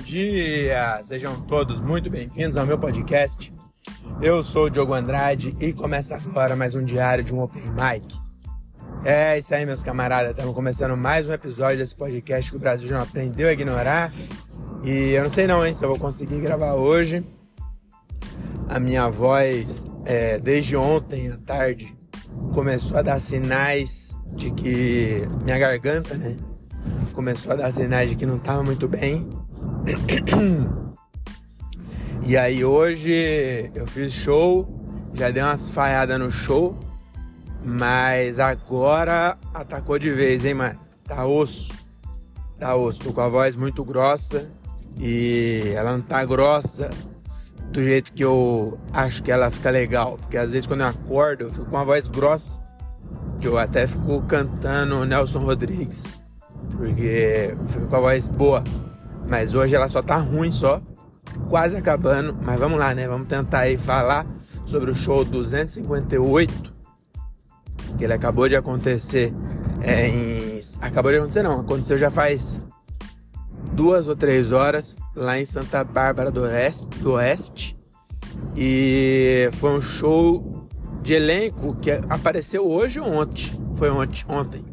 dia! Sejam todos muito bem-vindos ao meu podcast. Eu sou o Diogo Andrade e começa agora mais um diário de um Open Mic. É isso aí, meus camaradas. Estamos começando mais um episódio desse podcast que o Brasil já não aprendeu a ignorar. E eu não sei não, hein, se eu vou conseguir gravar hoje. A minha voz, é, desde ontem à tarde, começou a dar sinais de que minha garganta, né? Começou a dar sinais de que não estava muito bem. E aí hoje eu fiz show, já dei umas falhadas no show, mas agora atacou de vez, hein, mano? Tá osso. Tá osso. Tô com a voz muito grossa e ela não tá grossa do jeito que eu acho que ela fica legal. Porque às vezes quando eu acordo eu fico com uma voz grossa, que eu até fico cantando Nelson Rodrigues, porque eu fico com a voz boa. Mas hoje ela só tá ruim só, quase acabando. Mas vamos lá, né? Vamos tentar aí falar sobre o show 258, que ele acabou de acontecer é, em... Acabou de acontecer não, aconteceu já faz duas ou três horas lá em Santa Bárbara do Oeste, do Oeste. E foi um show de elenco que apareceu hoje ou ontem? Foi ontem, ontem.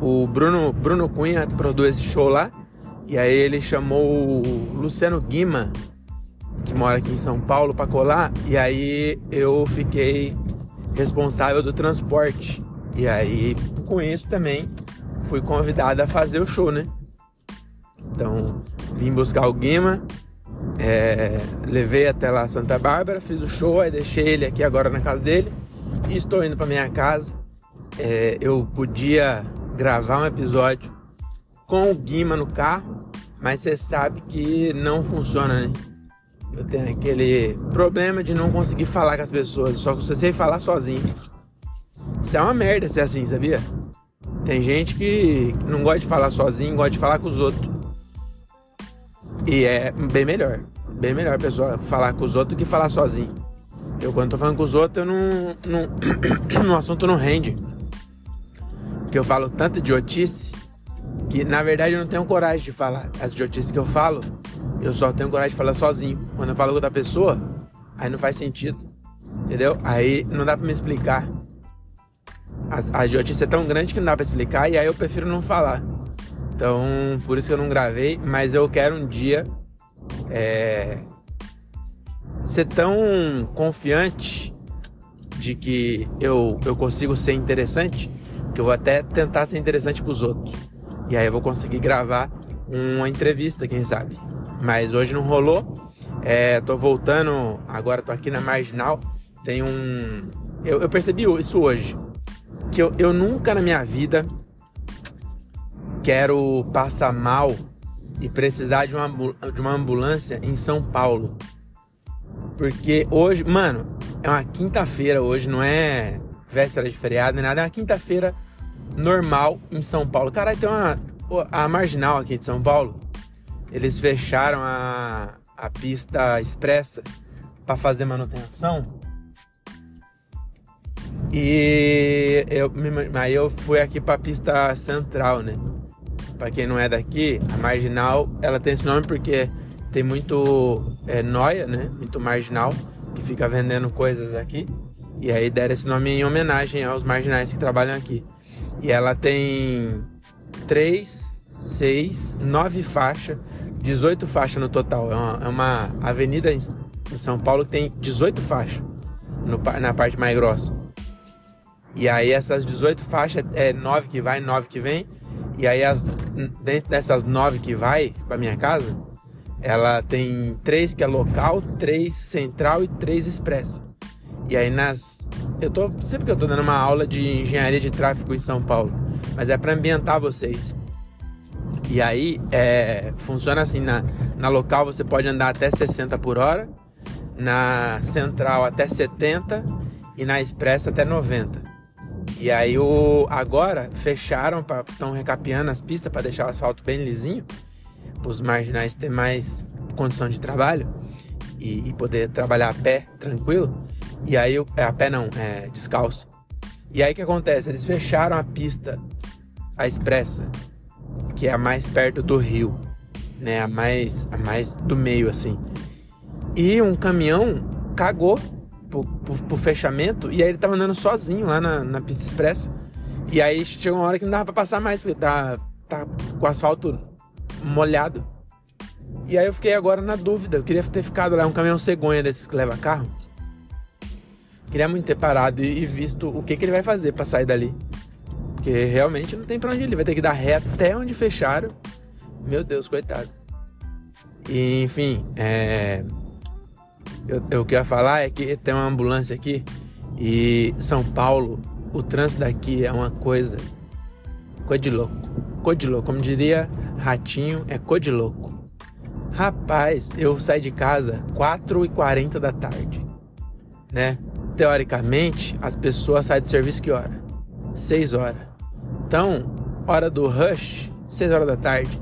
O Bruno, Bruno Cunha produz esse show lá. E aí ele chamou o Luciano Guima, que mora aqui em São Paulo, para colar. E aí eu fiquei responsável do transporte. E aí, com isso também, fui convidado a fazer o show, né? Então, vim buscar o Guima, é, levei até lá Santa Bárbara, fiz o show, aí deixei ele aqui agora na casa dele e estou indo para minha casa. É, eu podia gravar um episódio com o Guima no carro, mas você sabe que não funciona, né? Eu tenho aquele problema de não conseguir falar com as pessoas, só que você sei falar sozinho. Isso é uma merda ser assim, sabia? Tem gente que não gosta de falar sozinho, gosta de falar com os outros. E é bem melhor. Bem melhor a pessoa falar com os outros do que falar sozinho. Eu quando tô falando com os outros, eu não. não no assunto não rende. Porque eu falo tanta idiotice que na verdade eu não tenho coragem de falar. As idiotices que eu falo, eu só tenho coragem de falar sozinho. Quando eu falo com outra pessoa, aí não faz sentido. Entendeu? Aí não dá pra me explicar. A, a idiotice é tão grande que não dá pra explicar e aí eu prefiro não falar. Então, por isso que eu não gravei, mas eu quero um dia é, ser tão confiante de que eu, eu consigo ser interessante que eu vou até tentar ser interessante para os outros. E aí eu vou conseguir gravar uma entrevista, quem sabe. Mas hoje não rolou. É, tô voltando, agora tô aqui na Marginal. Tem um. Eu, eu percebi isso hoje. Que eu, eu nunca na minha vida quero passar mal e precisar de uma, de uma ambulância em São Paulo. Porque hoje, mano, é uma quinta-feira hoje, não é véspera de feriado nem nada, é uma quinta-feira normal em São Paulo. Caralho, tem uma. A marginal aqui de São Paulo, eles fecharam a, a pista expressa para fazer manutenção. E eu, aí eu fui aqui para a pista central, né? para quem não é daqui, a marginal ela tem esse nome porque tem muito é, noia, né? Muito marginal que fica vendendo coisas aqui. E aí deram esse nome em homenagem aos marginais que trabalham aqui. E ela tem três, seis, nove faixas, 18 faixas no total. É uma, é uma avenida em São Paulo que tem 18 faixas no, na parte mais grossa. E aí essas 18 faixas é 9 que vai, 9 que vem. E aí, as, dentro dessas nove que vai para minha casa, ela tem três que é local, três central e três expressa. E aí nas. Eu tô. Sempre que eu tô dando uma aula de engenharia de tráfego em São Paulo, mas é para ambientar vocês. E aí é, funciona assim, na, na local você pode andar até 60 por hora, na central até 70 e na expressa até 90. E aí o agora fecharam estão recapeando as pistas para deixar o asfalto bem lisinho, para os marginais ter mais condição de trabalho e, e, poder trabalhar a pé tranquilo. E aí é, a pé não, é descalço. E aí o que acontece? Eles fecharam a pista, a expressa, que é a mais perto do rio. né? A mais, a mais do meio, assim. E um caminhão cagou pro, pro, pro fechamento e aí ele tava andando sozinho lá na, na pista expressa. E aí chegou uma hora que não dava pra passar mais, porque tá, tá com o asfalto molhado. E aí eu fiquei agora na dúvida. Eu queria ter ficado lá, um caminhão cegonha desses que leva carro. Queria muito ter parado e, e visto o que, que ele vai fazer para sair dali. Porque realmente não tem pra onde ir. Ele vai ter que dar ré até onde fecharam. Meu Deus, coitado. E, enfim, é... eu, eu queria falar é que tem uma ambulância aqui. E São Paulo, o trânsito daqui é uma coisa. Coisa de louco. Coisa de louco. Como diria Ratinho, é coisa de louco. Rapaz, eu saí de casa 4h40 da tarde, né? Teoricamente, as pessoas saem de serviço que hora? 6 horas. Então, hora do rush, 6 horas da tarde.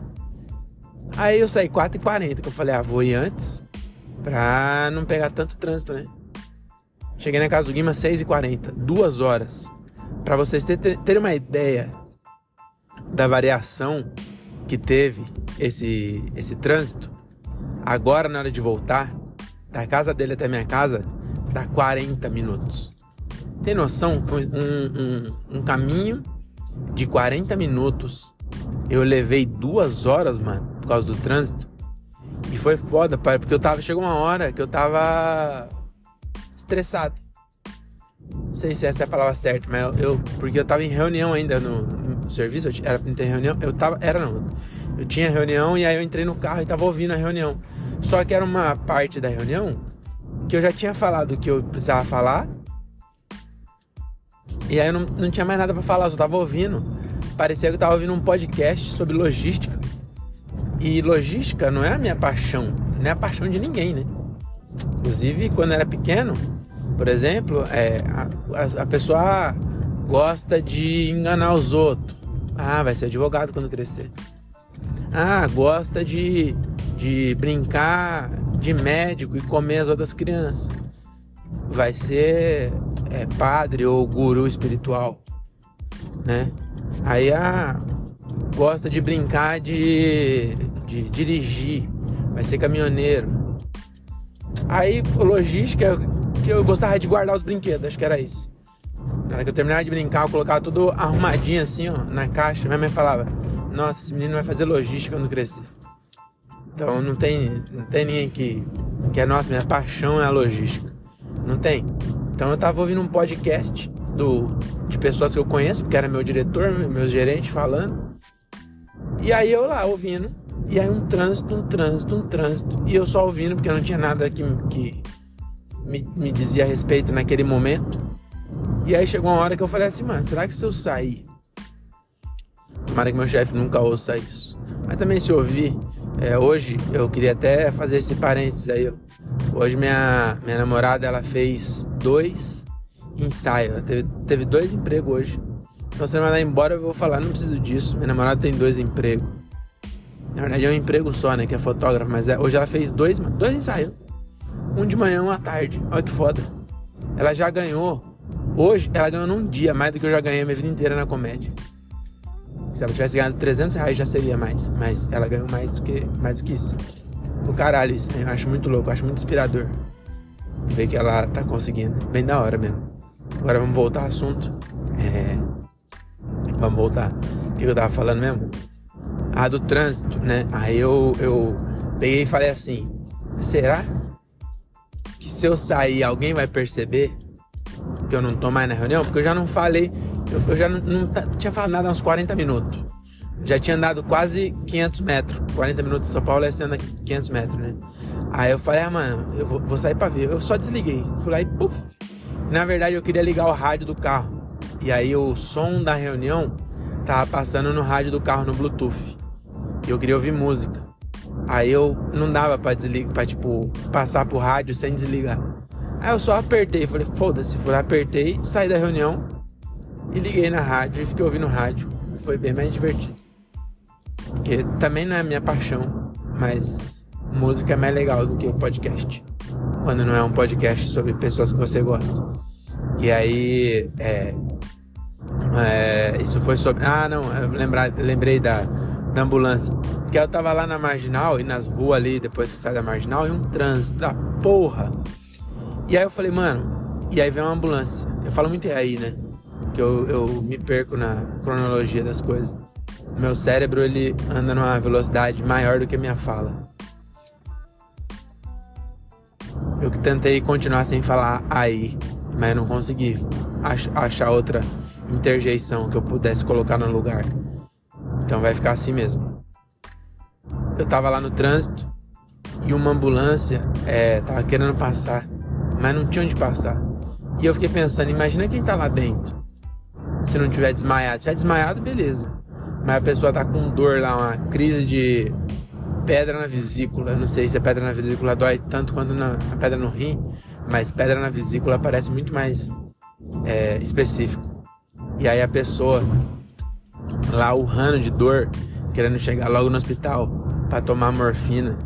Aí eu saí 4h40, que eu falei, ah, vou ir antes pra não pegar tanto trânsito, né? Cheguei na casa do Guima 6h40, duas horas. Para vocês terem ter uma ideia da variação que teve esse, esse trânsito, Agora, na hora de voltar, da casa dele até minha casa, dá 40 minutos. Tem noção? Um, um, um caminho de 40 minutos eu levei duas horas, mano, por causa do trânsito. E foi foda, pai, porque eu tava. Chegou uma hora que eu tava estressado. Não sei se essa é a palavra certa, mas eu. eu porque eu tava em reunião ainda no, no serviço, eu, era pra ter reunião. Eu tava. Era não. Eu tinha reunião e aí eu entrei no carro e tava ouvindo a reunião. Só que era uma parte da reunião que eu já tinha falado o que eu precisava falar. E aí eu não, não tinha mais nada para falar, eu só tava ouvindo. Parecia que eu tava ouvindo um podcast sobre logística. E logística não é a minha paixão, não é a paixão de ninguém, né? Inclusive, quando eu era pequeno, por exemplo, é, a, a pessoa gosta de enganar os outros. Ah, vai ser advogado quando crescer. Ah, gosta de, de brincar de médico e comer as outras crianças. Vai ser é, padre ou guru espiritual, né? Aí ah, gosta de brincar de, de dirigir, vai ser caminhoneiro. Aí logística que eu gostava de guardar os brinquedos, acho que era isso. Na hora que eu terminava de brincar, eu colocava tudo arrumadinho assim, ó, na caixa. Minha mãe falava: nossa, esse menino vai fazer logística quando crescer. Então não tem, não tem ninguém que, que é nossa, minha paixão é a logística. Não tem. Então eu tava ouvindo um podcast do, de pessoas que eu conheço, porque era meu diretor, meu gerente falando. E aí eu lá ouvindo. E aí um trânsito, um trânsito, um trânsito. E eu só ouvindo, porque não tinha nada que, que me, me dizia a respeito naquele momento. E aí chegou uma hora que eu falei assim, mano, será que se eu sair Tomara que meu chefe nunca ouça isso. Mas também se ouvir, é, hoje eu queria até fazer esse parênteses aí. Ó. Hoje minha, minha namorada ela fez dois ensaios. Ela teve, teve dois empregos hoje. Então se ela mandar embora eu vou falar, não preciso disso. Minha namorada tem dois empregos. Na verdade é um emprego só, né? Que é fotógrafa. Mas é, hoje ela fez dois, dois ensaios. Um de manhã, um à tarde. Olha que foda. Ela já ganhou. Hoje ela ganhou num dia mais do que eu já ganhei a minha vida inteira na comédia. Se ela tivesse ganhado 300 reais já seria mais. Mas ela ganhou mais do que, mais do que isso. O caralho, isso, né? Eu acho muito louco, acho muito inspirador. Ver que ela tá conseguindo. Bem da hora mesmo. Agora vamos voltar ao assunto. É... Vamos voltar. O que eu tava falando mesmo? Ah, do trânsito, né? Aí eu, eu peguei e falei assim: será que se eu sair alguém vai perceber que eu não tô mais na reunião? Porque eu já não falei eu, eu já não, não, tinha falado nada há uns 40 minutos. Já tinha andado quase 500 metros. 40 minutos de São Paulo é sendo 500 metros, né? Aí eu falei, ah, mano, eu vou, vou sair pra ver. Eu só desliguei. Fui lá e puf. Na verdade, eu queria ligar o rádio do carro. E aí o som da reunião tava passando no rádio do carro no Bluetooth. E eu queria ouvir música. Aí eu não dava pra desligar, pra tipo, passar pro rádio sem desligar. Aí eu só apertei, falei, foda-se, fui lá, apertei, saí da reunião, e liguei na rádio e fiquei ouvindo rádio. Foi bem mais divertido. Porque também não é minha paixão, mas música é mais legal do que podcast. Quando não é um podcast sobre pessoas que você gosta. E aí, é, é, isso foi sobre. Ah, não, eu lembra, lembrei da, da ambulância. Porque eu tava lá na marginal e nas ruas ali, depois que sai da marginal, e um trânsito da porra. E aí eu falei, mano, e aí vem uma ambulância. Eu falo muito aí, né? Que eu, eu me perco na cronologia das coisas. Meu cérebro ele anda numa velocidade maior do que minha fala. Eu tentei continuar sem falar aí, mas não consegui achar outra interjeição que eu pudesse colocar no lugar. Então vai ficar assim mesmo. Eu tava lá no trânsito e uma ambulância é, tava querendo passar, mas não tinha onde passar. E eu fiquei pensando, imagina quem tá lá dentro. Se não tiver desmaiado. Se tiver desmaiado, beleza. Mas a pessoa tá com dor lá, uma crise de pedra na vesícula. Eu não sei se a pedra na vesícula dói tanto quanto na, a pedra no rim, mas pedra na vesícula parece muito mais é, específico. E aí a pessoa lá urrando de dor, querendo chegar logo no hospital para tomar morfina.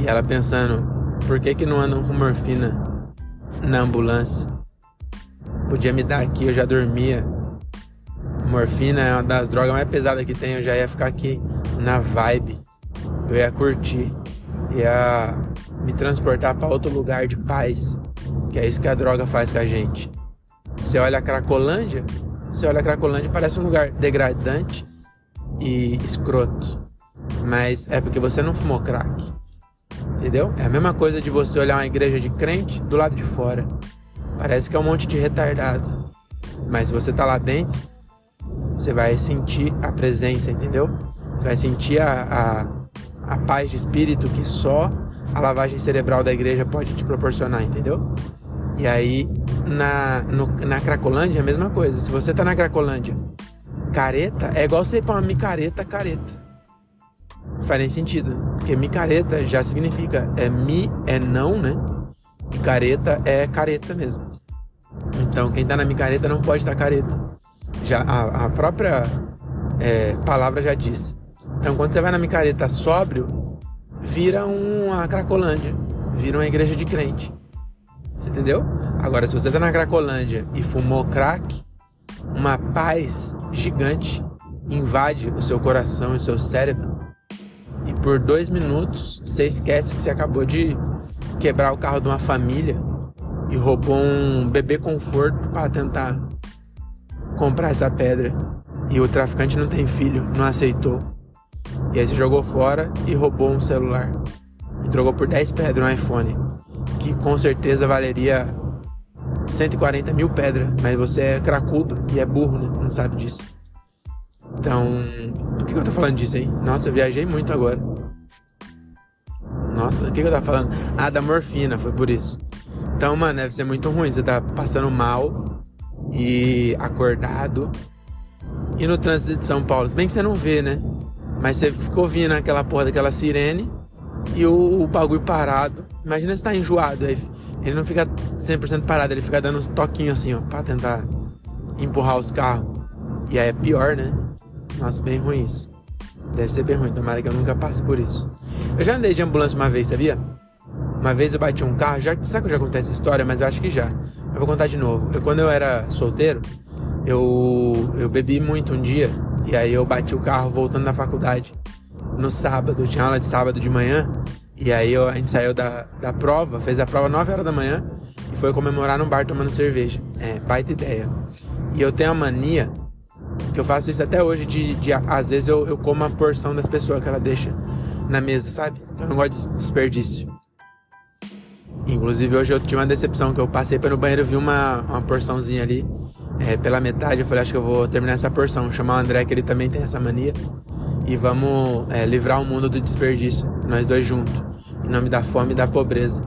E ela pensando, por que que não andam com morfina na ambulância? Podia me dar aqui, eu já dormia. Morfina é uma das drogas mais pesadas que tem, eu já ia ficar aqui na vibe. Eu ia curtir, ia me transportar para outro lugar de paz, que é isso que a droga faz com a gente. Você olha a Cracolândia, você olha a Cracolândia parece um lugar degradante e escroto. Mas é porque você não fumou crack. Entendeu? É a mesma coisa de você olhar uma igreja de crente do lado de fora. Parece que é um monte de retardado. Mas se você tá lá dentro, você vai sentir a presença, entendeu? Você vai sentir a, a, a paz de espírito que só a lavagem cerebral da igreja pode te proporcionar, entendeu? E aí, na, no, na Cracolândia, a mesma coisa. Se você tá na Cracolândia, careta, é igual você ir pra uma micareta, careta. Não faz nem sentido. Porque micareta já significa é mi, é não, né? E careta é careta mesmo. Então, quem tá na micareta não pode estar tá careta. Já, a, a própria é, palavra já diz. Então, quando você vai na micareta sóbrio, vira uma Cracolândia, vira uma igreja de crente. Você entendeu? Agora, se você tá na Cracolândia e fumou crack, uma paz gigante invade o seu coração e o seu cérebro. E por dois minutos você esquece que você acabou de quebrar o carro de uma família e roubou um bebê conforto para tentar comprar essa pedra. E o traficante não tem filho, não aceitou. E aí você jogou fora e roubou um celular. E trocou por 10 pedras um iPhone que com certeza valeria 140 mil pedras, mas você é cracudo e é burro, né? Não sabe disso. Então, por que eu tô falando disso, hein? Nossa, eu viajei muito agora. Nossa, o que eu tava falando? Ah, da morfina, foi por isso. Então, mano, deve ser muito ruim. Você tá passando mal e acordado. E no trânsito de São Paulo, se bem que você não vê, né? Mas você ficou ouvindo aquela porra daquela sirene e o, o bagulho parado. Imagina se tá enjoado, aí ele não fica 100% parado, ele fica dando uns toquinhos assim, ó, pra tentar empurrar os carros. E aí é pior, né? Nossa, bem ruim isso. Deve ser bem ruim, tomara que eu nunca passe por isso. Eu já andei de ambulância uma vez, sabia? Uma vez eu bati um carro, já, sabe que eu já contei essa história, mas eu acho que já. Eu vou contar de novo. Eu, quando eu era solteiro, eu, eu bebi muito um dia, e aí eu bati o carro voltando da faculdade no sábado, tinha aula de sábado de manhã, e aí eu, a gente saiu da, da prova, fez a prova 9 horas da manhã e foi comemorar num bar tomando cerveja. É, baita ideia. E eu tenho a mania, que eu faço isso até hoje, de, de às vezes eu, eu como a porção das pessoas que ela deixa na mesa, sabe? Eu não gosto de desperdício. Inclusive hoje eu tive uma decepção, que eu passei pelo banheiro vi uma, uma porçãozinha ali é, pela metade. Eu falei, acho que eu vou terminar essa porção. Chamar o André, que ele também tem essa mania e vamos é, livrar o mundo do desperdício, nós dois juntos, em nome da fome e da pobreza,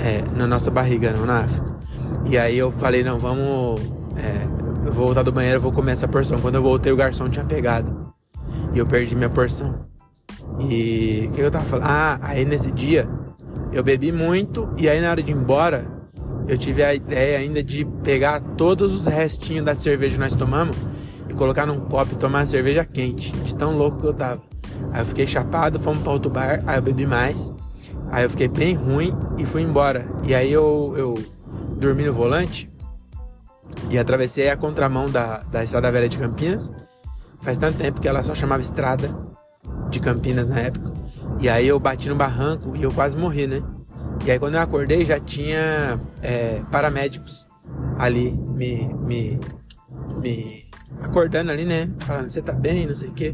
é, na nossa barriga, não na África. E aí eu falei, não, vamos. É, eu vou voltar do banheiro, vou comer essa porção. Quando eu voltei, o garçom tinha pegado. E eu perdi minha porção. E o que eu tava falando? Ah, aí nesse dia eu bebi muito e aí na hora de ir embora eu tive a ideia ainda de pegar todos os restinhos da cerveja que nós tomamos e colocar num copo e tomar cerveja quente, de tão louco que eu tava. Aí eu fiquei chapado, fomos para outro bar, aí eu bebi mais, aí eu fiquei bem ruim e fui embora. E aí eu, eu dormi no volante e atravessei a contramão da, da Estrada Velha de Campinas. Faz tanto tempo que ela só chamava estrada. de Campinas na época. E aí eu bati no barranco e eu quase morri, né? E aí quando eu acordei já tinha é, paramédicos ali me, me, me acordando ali, né? Falando, você tá bem, não sei o quê.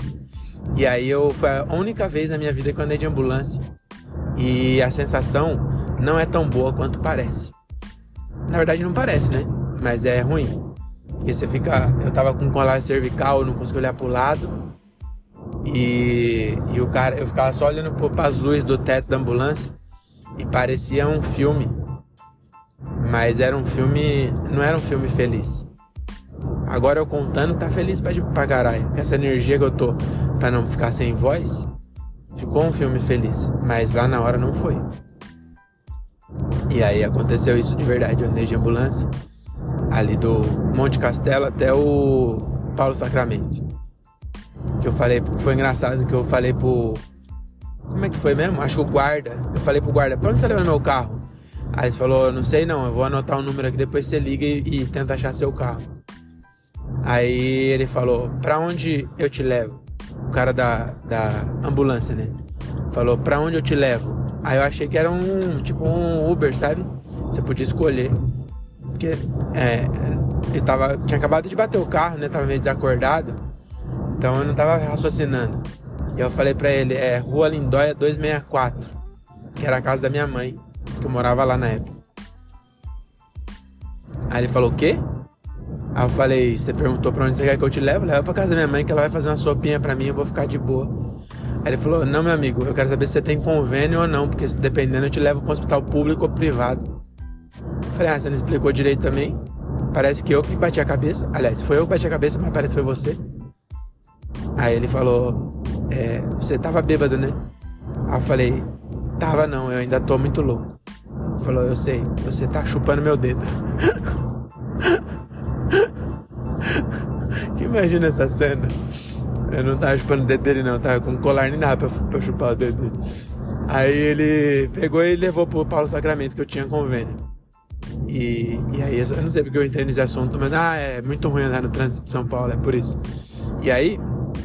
E aí eu foi a única vez na minha vida que eu andei de ambulância. E a sensação não é tão boa quanto parece. Na verdade não parece, né? Mas é ruim. Porque você fica. Eu tava com colar cervical, não conseguia olhar pro lado. E, e o cara, eu ficava só olhando para as luzes do teto da ambulância e parecia um filme. Mas era um filme. Não era um filme feliz. Agora eu contando, tá feliz pra, pra caralho. Com essa energia que eu tô pra não ficar sem voz, ficou um filme feliz. Mas lá na hora não foi. E aí aconteceu isso de verdade. Eu andei de ambulância ali do Monte Castelo até o Paulo Sacramento. Que eu falei, foi engraçado que eu falei pro. Como é que foi mesmo? Acho que o guarda. Eu falei pro guarda, pra onde você leva meu carro? Aí ele falou, não sei não, eu vou anotar o um número aqui, depois você liga e, e tenta achar seu carro. Aí ele falou, pra onde eu te levo? O cara da, da ambulância, né? Falou, pra onde eu te levo? Aí eu achei que era um, tipo um Uber, sabe? Você podia escolher. Porque é, eu tava, tinha acabado de bater o carro, né? Tava meio desacordado. Então eu não tava raciocinando. E eu falei pra ele, é Rua Lindóia 264, que era a casa da minha mãe, que eu morava lá na época. Aí ele falou, o quê? Aí eu falei, você perguntou pra onde você quer que eu te leve? Leva pra casa da minha mãe que ela vai fazer uma sopinha pra mim, eu vou ficar de boa. Aí ele falou, não, meu amigo, eu quero saber se você tem convênio ou não, porque se dependendo eu te levo para um hospital público ou privado. Eu falei, ah, você não explicou direito também? Parece que eu que bati a cabeça. Aliás, foi eu que bati a cabeça, mas parece que foi você. Aí ele falou, é, você tava bêbado, né? Aí eu falei, tava não, eu ainda tô muito louco. Ele falou, eu sei, você tá chupando meu dedo. que imagina essa cena. Eu não tava chupando o dedo dele, não, tava com colar nem nada pra, pra chupar o dedo dele. Aí ele pegou e levou pro Paulo Sacramento, que eu tinha convênio. E, e aí, eu não sei porque eu entrei nesse assunto, mas ah, é muito ruim andar no trânsito de São Paulo, é por isso. E aí,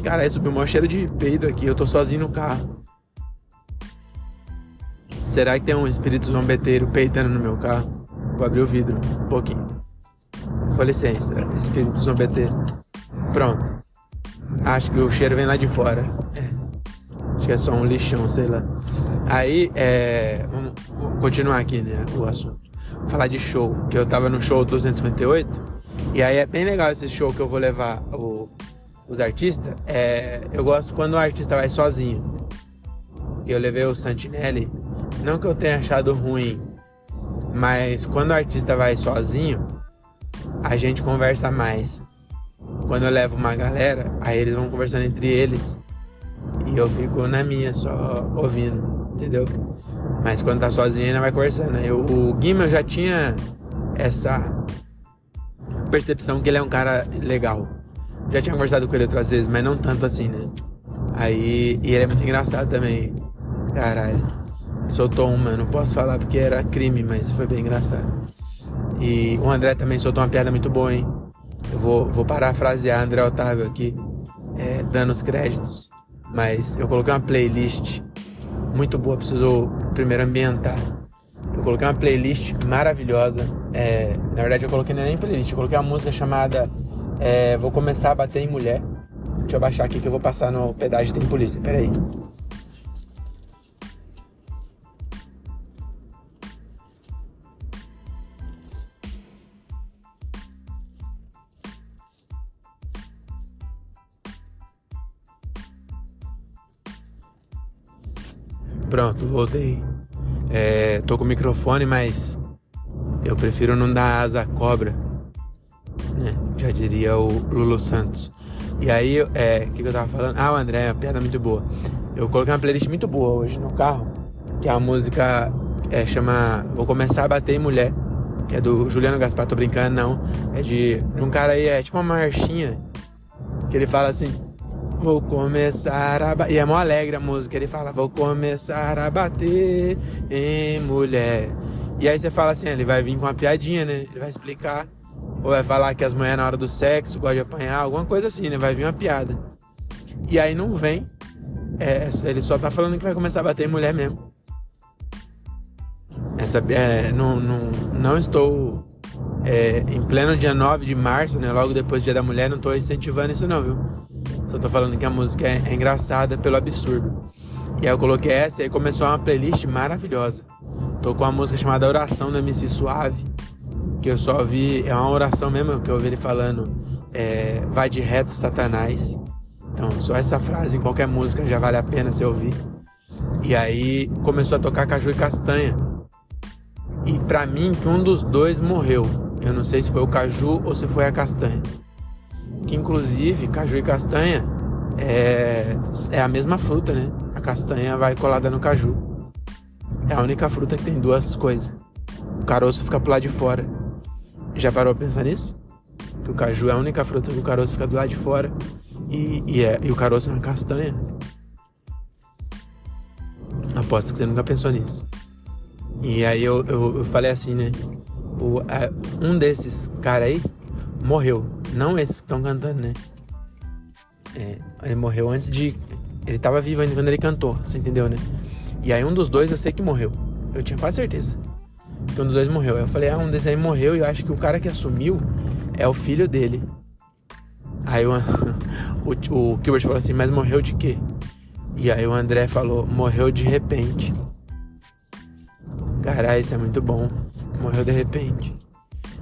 cara, aí subiu um cheiro de peido aqui, eu tô sozinho no carro. Será que tem um espírito zombeteiro peitando no meu carro? Vou abrir o vidro um pouquinho. Com licença, espírito zombeteiro. Pronto. Acho que o cheiro vem lá de fora. É. Acho que é só um lixão, sei lá. Aí, é, vamos continuar aqui, né, o assunto. Vou falar de show, que eu tava no show 258. E aí é bem legal esse show que eu vou levar o, os artistas. É, eu gosto quando o artista vai sozinho. Eu levei o Santinelli. Não que eu tenha achado ruim, mas quando o artista vai sozinho, a gente conversa mais. Quando eu levo uma galera, aí eles vão conversando entre eles. E eu fico na minha, só ouvindo, entendeu? Mas quando tá sozinho, ainda vai conversando. Eu, o Guima já tinha essa percepção que ele é um cara legal. Já tinha conversado com ele outras vezes, mas não tanto assim, né? Aí, e ele é muito engraçado também. Caralho. Soltou uma, não posso falar porque era crime, mas foi bem engraçado. E o André também soltou uma piada muito boa, hein? Eu vou, vou parafrasear André Otávio aqui, é, dando os créditos. Mas eu coloquei uma playlist muito boa, preciso primeiro ambientar. Eu coloquei uma playlist maravilhosa. É, na verdade, eu coloquei nem playlist, eu coloquei uma música chamada é, Vou Começar a Bater em Mulher. Deixa eu baixar aqui que eu vou passar no pedágio Tem Polícia. Pera aí. Pronto, voltei. É, tô com o microfone, mas eu prefiro não dar asa à cobra, né? Já diria o Lulu Santos. E aí, é, o que, que eu tava falando? Ah, o André, uma piada muito boa. Eu coloquei uma playlist muito boa hoje no carro, que é a música é, chama Vou Começar a Bater em Mulher, que é do Juliano Gaspar, tô brincando, não. É de um cara aí, é tipo uma marchinha, que ele fala assim, Vou começar a bater. E é mó alegre a música. Ele fala: Vou começar a bater em mulher. E aí você fala assim: ele vai vir com uma piadinha, né? Ele vai explicar. Ou vai falar que as mulheres na hora do sexo gostam de apanhar, alguma coisa assim, né? Vai vir uma piada. E aí não vem. é, ele só tá falando que vai começar a bater em mulher mesmo. Essa, é, não, não, não estou é, em pleno dia 9 de março, né? Logo depois do dia da mulher, não estou incentivando isso não, viu? Só tô falando que a música é, é engraçada pelo absurdo. E aí eu coloquei essa e aí começou uma playlist maravilhosa. Tô com uma música chamada Oração da MC Suave, que eu só ouvi, é uma oração mesmo que eu ouvi ele falando, é, vai de reto Satanás. Então, só essa frase em qualquer música já vale a pena você ouvir. E aí começou a tocar Caju e Castanha. E para mim que um dos dois morreu. Eu não sei se foi o Caju ou se foi a Castanha. Que inclusive Caju e Castanha é, é a mesma fruta, né? A castanha vai colada no caju. É a única fruta que tem duas coisas. O caroço fica pro lado de fora. Já parou pra pensar nisso? Que o caju é a única fruta que o caroço fica do lado de fora. E, e, é, e o caroço é uma castanha. Aposto que você nunca pensou nisso. E aí eu, eu, eu falei assim, né? O, um desses caras aí morreu. Não esses que estão cantando, né? É, ele morreu antes de. Ele tava vivo ainda quando ele cantou, você entendeu, né? E aí um dos dois eu sei que morreu. Eu tinha quase certeza. Que um dos dois morreu. Aí eu falei, ah, um desses aí morreu e eu acho que o cara que assumiu é o filho dele. Aí o, o, o Gilbert falou assim, mas morreu de quê? E aí o André falou, morreu de repente. Caralho, isso é muito bom. Morreu de repente.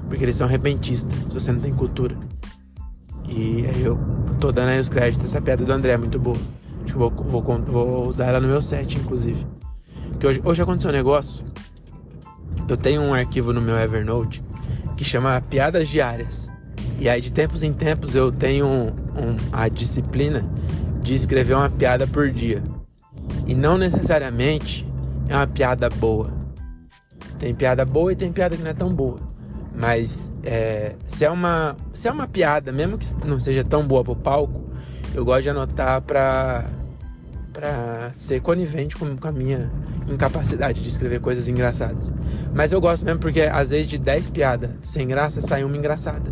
Porque eles são repentistas, se você não tem cultura. E aí eu tô dando aí os créditos. Essa piada do André é muito boa. Acho que vou, vou, vou usar ela no meu set, inclusive. Que hoje, hoje aconteceu um negócio. Eu tenho um arquivo no meu Evernote que chama Piadas Diárias. E aí, de tempos em tempos, eu tenho um, um, a disciplina de escrever uma piada por dia. E não necessariamente é uma piada boa. Tem piada boa e tem piada que não é tão boa. Mas é, se, é uma, se é uma piada, mesmo que não seja tão boa pro palco, eu gosto de anotar pra, pra ser conivente com, com a minha incapacidade de escrever coisas engraçadas. Mas eu gosto mesmo porque às vezes de 10 piadas sem graça sai uma engraçada.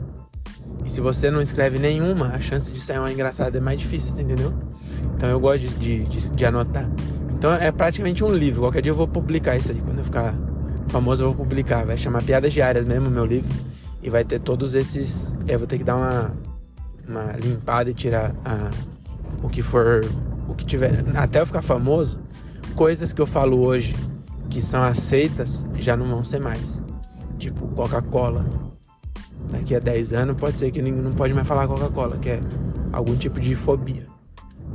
E se você não escreve nenhuma, a chance de sair uma engraçada é mais difícil, entendeu? Então eu gosto de, de, de anotar. Então é praticamente um livro. Qualquer dia eu vou publicar isso aí quando eu ficar famoso eu vou publicar. Vai chamar Piadas Diárias mesmo, meu livro. E vai ter todos esses. Eu vou ter que dar uma, uma limpada e tirar a, o que for. O que tiver. Até eu ficar famoso, coisas que eu falo hoje que são aceitas já não vão ser mais. Tipo Coca-Cola. Daqui a 10 anos pode ser que ninguém não pode mais falar Coca-Cola, que é algum tipo de fobia.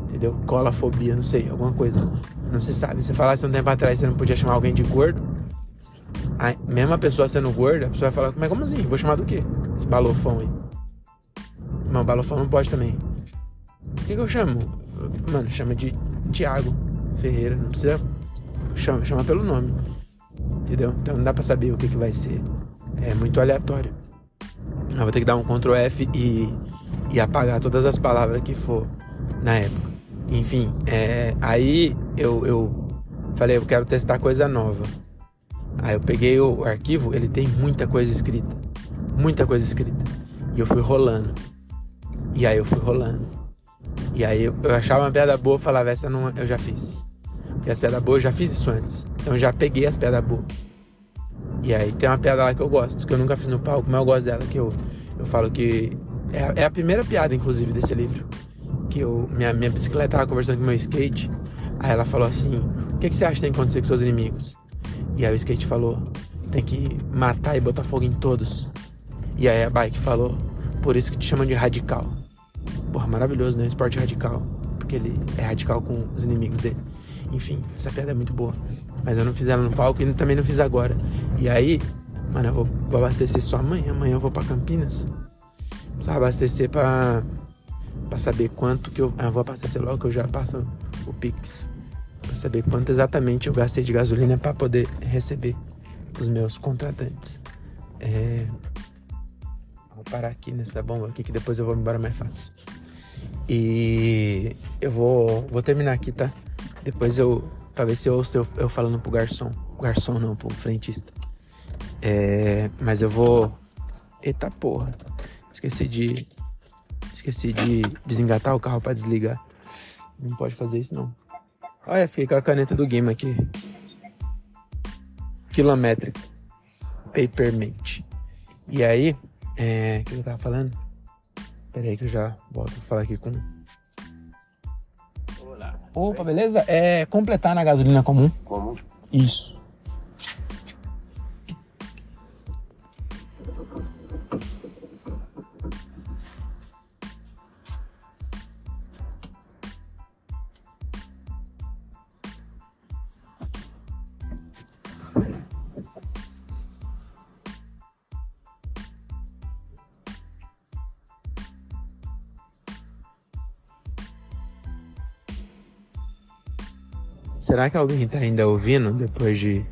Entendeu? Colafobia, não sei, alguma coisa. Não se sabe. Você falasse um tempo atrás você não podia chamar alguém de gordo, a mesma pessoa sendo gorda, a pessoa vai falar, mas como assim? Vou chamar do quê? Esse balofão aí. Não, balofão não pode também. O que, que eu chamo? Mano, chama de Tiago Ferreira. Não precisa. Chama, chama pelo nome. Entendeu? Então não dá pra saber o que, que vai ser. É muito aleatório. Eu vou ter que dar um Ctrl F e, e apagar todas as palavras que for na época. Enfim, é, aí eu, eu falei, eu quero testar coisa nova. Aí eu peguei o arquivo, ele tem muita coisa escrita. Muita coisa escrita. E eu fui rolando. E aí eu fui rolando. E aí eu, eu achava uma piada boa, falava, essa não, eu já fiz. Porque as piadas boas eu já fiz isso antes. Então eu já peguei as piadas boas. E aí tem uma piada lá que eu gosto, que eu nunca fiz no palco, mas eu gosto dela, que eu, eu falo que. É, é a primeira piada, inclusive, desse livro. Que eu, minha, minha bicicleta tava conversando com meu skate. Aí ela falou assim: O que, que você acha que tem que acontecer com seus inimigos? E aí o skate falou: tem que matar e botar fogo em todos. E aí a bike falou: por isso que te chamam de radical. Porra, maravilhoso, né? Esporte radical. Porque ele é radical com os inimigos dele. Enfim, essa piada é muito boa. Mas eu não fiz ela no palco e também não fiz agora. E aí, mano, eu vou, vou abastecer só amanhã. Amanhã eu vou pra Campinas. Precisa abastecer pra, pra saber quanto que eu. Ah, eu vou abastecer logo que eu já passo o Pix para saber quanto exatamente eu gastei de gasolina para poder receber os meus contratantes. É... Vou parar aqui nessa bomba aqui que depois eu vou embora mais fácil. E eu vou, vou terminar aqui, tá? Depois eu. Talvez eu ouça eu, eu falando pro garçom. Garçom não, pro frentista. É, mas eu vou. Eita porra. Esqueci de. Esqueci de desengatar o carro para desligar. Não pode fazer isso não. Olha, fiquei com a caneta do game aqui. Quilométrica. Papermate. E aí, é. O que eu tava falando? Pera aí que eu já volto a falar aqui com. Olá. Opa, beleza? É completar na gasolina comum. Comum? Isso. Será que alguém tá ainda ouvindo depois de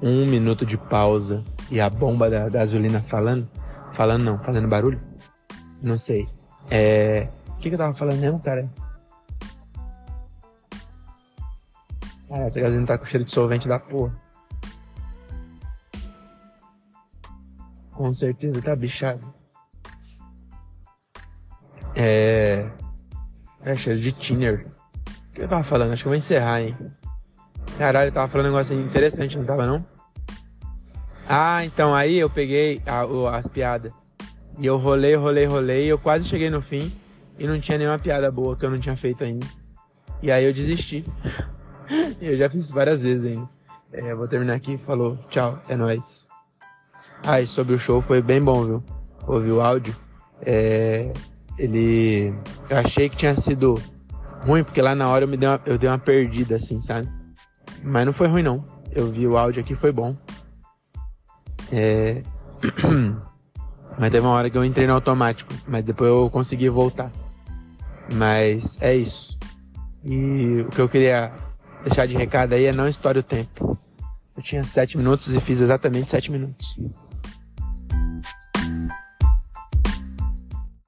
um minuto de pausa e a bomba da gasolina falando? Falando não, fazendo barulho? Não sei. É. O que, que eu tava falando mesmo, cara? Ah, essa gasolina tá com cheiro de solvente da porra. Com certeza tá bichado. É. É cheiro de thinner. O que eu tava falando? Acho que eu vou encerrar, hein? Caralho, tava falando um negócio interessante, não tava não? Ah, então aí eu peguei a, as piadas. E eu rolei, rolei, rolei. Eu quase cheguei no fim e não tinha nenhuma piada boa que eu não tinha feito ainda. E aí eu desisti. eu já fiz várias vezes ainda. É, vou terminar aqui. Falou, tchau, é nóis. Ah, e sobre o show foi bem bom, viu? Ouvi o áudio. É, ele. Eu achei que tinha sido ruim, porque lá na hora eu, me dei uma, eu dei uma perdida, assim, sabe? Mas não foi ruim, não. Eu vi o áudio aqui, foi bom. É... mas teve uma hora que eu entrei no automático, mas depois eu consegui voltar. Mas é isso. E o que eu queria deixar de recado aí é não estoure o tempo. Eu tinha sete minutos e fiz exatamente sete minutos.